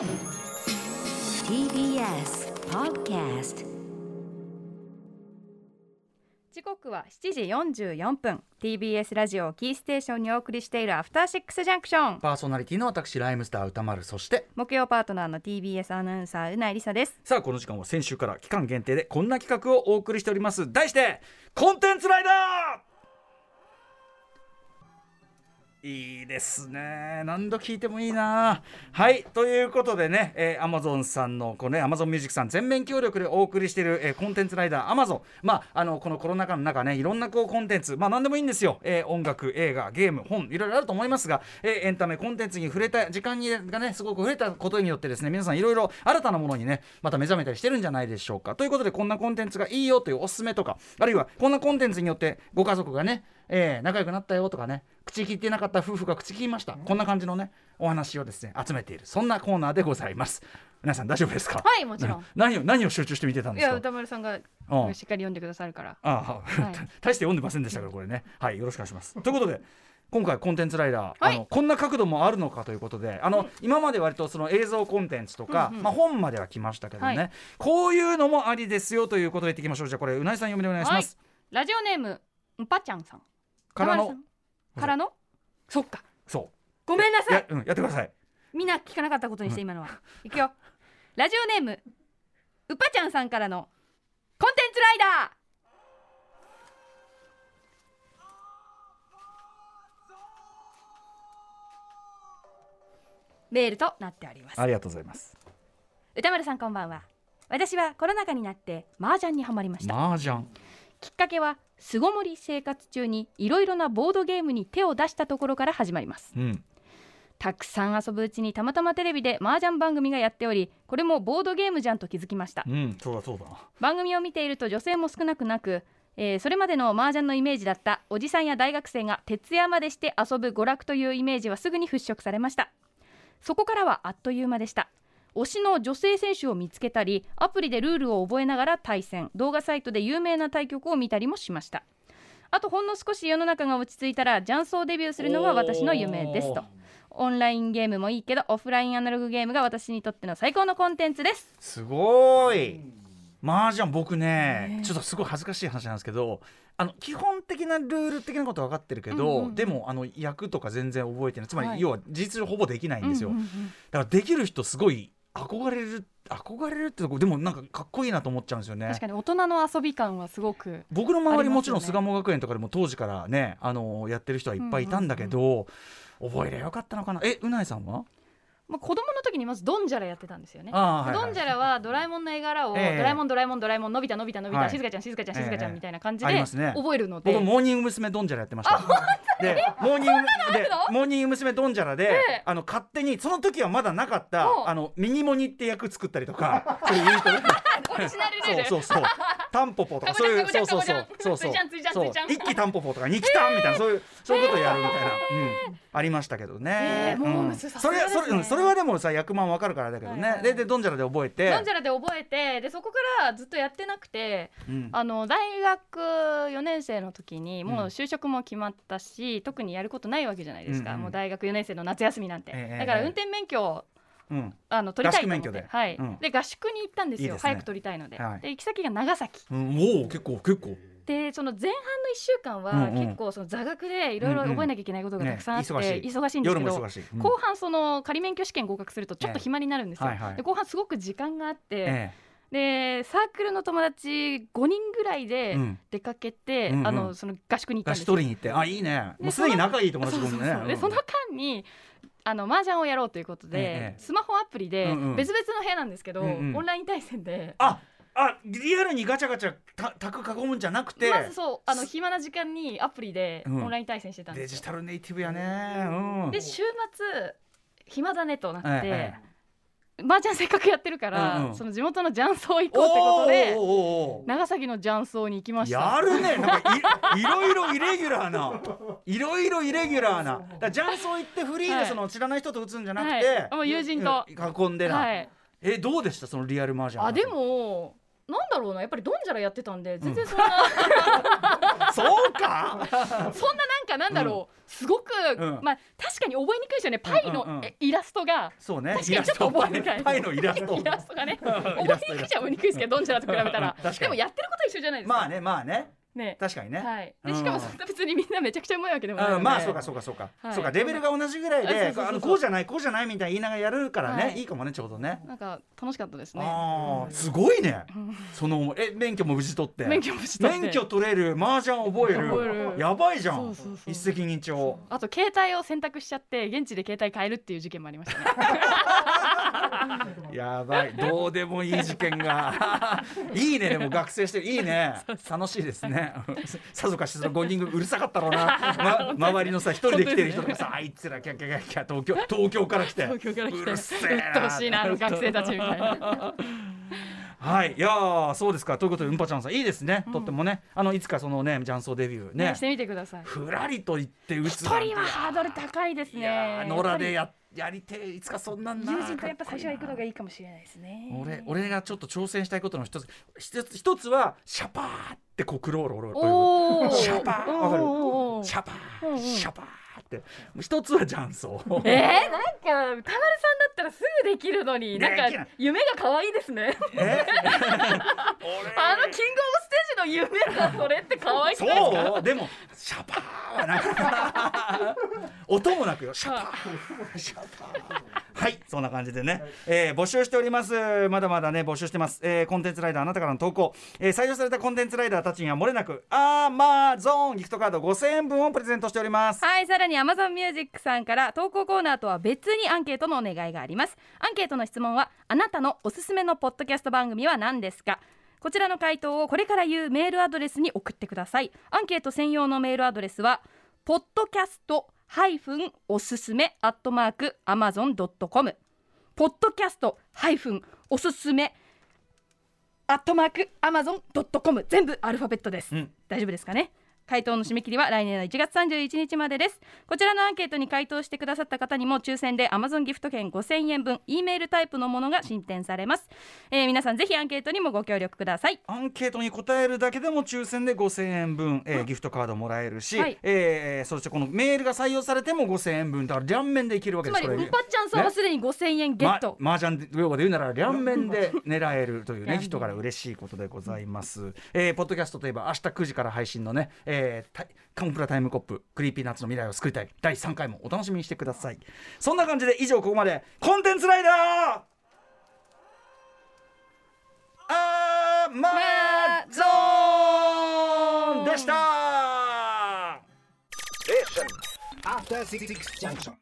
TBS Podcast 時刻は7時44分。TBS ラジオをキーステーションにお送りしているアフターシックスジャンクションパーソナリティの私ライムスター歌丸。そして木曜パートナーの TBS アナウンサーうないりさです。さあこの時間は先週から期間限定でこんな企画をお送りしております。題してコンテンツライダーいいですね。何度聞いてもいいな。はいということでね、えー、Amazon さんのこうね Amazon ミュージックさん全面協力でお送りしている、えー、コンテンツライダー Amazon まああのこのコロナ禍の中ねいろんなこうコンテンツ。まあ何でもいいんですよ、えー、音楽映画ゲーム本いろいろあると思いますが、えー、エンタメコンテンツに触れた時間にがねすごく触れたことによってですね皆さんいろいろ新たなものにねまた目覚めたりしてるんじゃないでしょうか。ということでこんなコンテンツがいいよというおすすめとかあるいはこんなコンテンツによってご家族がねえー、仲良くなったよとかね口聞いてなかった夫婦が口聞きました。こんな感じのねお話をですね集めているそんなコーナーでございます。皆さん大丈夫ですか？はいもちろん。何を何を集中して見てたんですか？いや歌丸さんがしっかり読んでくださるから。ああ、はい、大して読んでませんでしたからこれね。はいよろしくお願いします。ということで今回コンテンツライダー、はい、あのこんな角度もあるのかということであの、うん、今まで割とその映像コンテンツとか、うんうん、まあ、本までは来ましたけどね、はい、こういうのもありですよということで言っていきましょうじゃあこれうなぎさん読みでお願いします、はい、ラジオネームんぱちゃんさんからのからの？そっか。そう。ごめんなさい。や,、うん、やってください。みんな聞かなかったことにして、今のは。いくよ。ラジオネームうぱちゃんさんからのコンテンツライダー。メールとなっております。ありがとうございます。歌丸さんこんばんは。私はコロナ禍になって麻雀にはまりました。麻雀きっかけは巣ごもり生活中にいろいろなボードゲームに手を出したところから始まります、うん、たくさん遊ぶうちにたまたまテレビで麻雀番組がやっておりこれもボードゲームじゃんと気づきました、うん、そうだそうだ。番組を見ていると女性も少なくなくえー、それまでの麻雀のイメージだったおじさんや大学生が徹夜までして遊ぶ娯楽というイメージはすぐに払拭されました。そこからはあっという間でした推しの女性選手を見つけたりアプリでルールを覚えながら対戦。動画サイトで有名な対局を見たりもしました。あとほんの少し世の中が落ち着いたら雀荘デビューするのが私の夢ですと。オンラインゲームもいいけどオフラインアナログゲームが私にとっての最高のコンテンツです。すごい。麻雀僕ねちょっとすごい恥ずかしい話なんですけどあの基本的なルール的なことは分かってるけど、うんうん、でもあの役とか全然覚えてない。つまり、要は事実上ほぼできないんですよ、だからできる人すごい憧れる憧れるってとこでもなんかかっこいいなと思っちゃうんですよね。確かに大人の遊び感はすごく、僕の周りもちろん巣鴨学園とかでも当時からねあのやってる人はいっぱいいたんだけど、覚えりゃよかったのかな。えうないさんは？まあ、子供の時にまずドンジャラやってたんですよね。はいはい、ドンジャラはドラえもんの絵柄を、えー、ドラえもんドラえもんドラえもんのび太のび太のび太、静香ちゃん静香ちゃん静香ちゃんみたいな感じで覚えるので、僕モーニング娘。ドンジャラやってました。でモーニングでモーニング娘。ドンジャラで、えー、あの勝手にその時はまだなかったあのミニモニって役作ったりとかそういう人そうそうそうタンポポとかそういうそうそうそう。そうそう。一気タンポポとか二気タンみたいなそういうそういうことやるみたいな、うん、ありましたけどね。それそれそれはでもさ役満わかるからだけどね。ででドンジャラで覚えて。ドンジャラで覚えてでそこからずっとやってなくて、あの大学4年生の時にもう就職も決まったし、特にやることないわけじゃないですか。もう大学4年生の夏休みなんて。だから運転免許うん、あの取りたいと思ってはい、うん、で合宿に行ったんですよ、ね、早く取りたいので。はい、で行き先が長崎、うん、おお結構結構。でその前半の1週間は結構その座学でいろいろ覚えなきゃいけないことがたくさんあって忙しいんですけど後半その仮免許試験合格するとちょっと暇になるんですよ。で後半すごく時間があって、でサークルの友達5人ぐらいで出かけて、あのその合宿に行ったんですよ。合宿取りに行って。あいいね。もうすでに仲いい友達ね。でその間にあの麻雀をやろうということで、ええ、スマホアプリで別々の部屋なんですけど、うんうん、オンライン対戦で。ああリアルにガチャガチャたたく囲むんじゃなくて。まずそうあの暇な時間にアプリでオンライン対戦してたんです、うん、デジタルネイティブやね、うん、で週末暇だねとなって、ええ、麻雀せっかくやってるから、うんうん、その地元の雀荘行こうってことで長崎の雀荘に行きました。やるね。なんかいいろいろイレギュラーな。いろいろイレギュラーな雀荘行ってフリーでその知らない人と打つんじゃなくて、はい。もう友人と。囲んでな、はい、えどうでした？そのリアル麻雀。あでもなんだろうな。やっぱりドンジャラやってたんで全然そんな、うん、そうか？そんなかなんだろう、すごく、うん。まあ確かに覚えにくいですよね。パイのえイラストがそうね。確かにちょっと覚えにくい。パイのイラスト。イラストがね。ん覚えにくいじゃ覚えにくいですけどドンジャラと比べたら。でもやってることは一緒じゃないですか。まあねまあねね。確かにね、はい。うん。でしかもそんな別にみんなめちゃくちゃうまいわけでもないので。うんまあそうかそうかそうか、はい。そうかレベルが同じぐらいでこうじゃないこうじゃないみたいに言いながらやるからね、はい。い、いかもねちょうどね。なんか楽しかったですね。ああすごいね。そのえ免許も無事取って。免許もした免許取れる麻雀覚える。覚える。やばいじゃん。そうそうそう。一石二鳥。あと携帯を選択しちゃって現地で携帯変えるっていう事件もありましたね やばい。どうでもいい事件が。いいね。でも学生してる。いいね。楽しいですね。さぞかしその5人組うるさかったろうな、ま、周りのさ一人で来てる人とかさ、あいつらキャッキャキャッキャ東京東京から来て。東京から来て。うるせえな。うっとうしいなあの学生たちみたいな。はい、いやーそうですか。ということでうんぱちゃんさんいいですね、とってもね。あのいつかそのね雀荘デビューね。ねしてみてください。ふらりと言って打つ一人はハードル高いですね。野良でややりてえいつかそんなんな友人とやっぱ最初は行くのがいいかもしれないですね。俺俺がちょっと挑戦したいことの一つ一つ一つはシャパーってこうクロールをおおシャパーわかる？シャパーシャパーって。一つは雀荘。えー、なんか歌丸さんだったらすぐできるのになんか夢が可愛いですね。え？あのキングオブステージの夢がそれって可愛くないですか？そうでもシャパーはなかなか音もなくよシャパー。シャパーはいそんな感じでね、えー募集しております。まだまだね募集してます、えーコンテンツライダーあなたからの投稿、えー採用されたコンテンツライダーたちにはもれなくアマゾーンギフトカード5000円分をプレゼントしております。はいさらに Amazon Music さんから投稿コーナーとは別にアンケートのお願いがあります。アンケートの質問はあなたのおすすめのポッドキャスト番組は何ですか？こちらの回答をこれから言うメールアドレスに送ってください。アンケート専用のメールアドレスはポッドキャストハイフンおすすめアットマーク Amazon.com ポッドキャストハイフンおすすめアットマーク Amazon.com 全部アルファベットです、うん。大丈夫ですかね？回答の締め切りは来年の1月31日までです。こちらのアンケートに回答してくださった方にも抽選で Amazon ギフト券5000円分 E メールタイプのものが進展されます、えー皆さんぜひアンケートにもご協力ください。アンケートに答えるだけでも抽選で5000円分、えーギフトカードもらえるし、はい。えーそしてこのメールが採用されても5000円分だから両面でいけるわけつです。これまりうんぱっちゃんさんはすでに5000円ゲット、ま、麻雀用語で言うなら両面で狙えるというね人から嬉しいことでございます、えーポッドキャストといえば明日9時から配信のね、えータイカンプラタイムコップクリーピーナッツの未来を救いたい。第3回もお楽しみにしてください。そんな感じで以上ここまでコンテンツライダー!アマゾーン!でした! After Six Junction.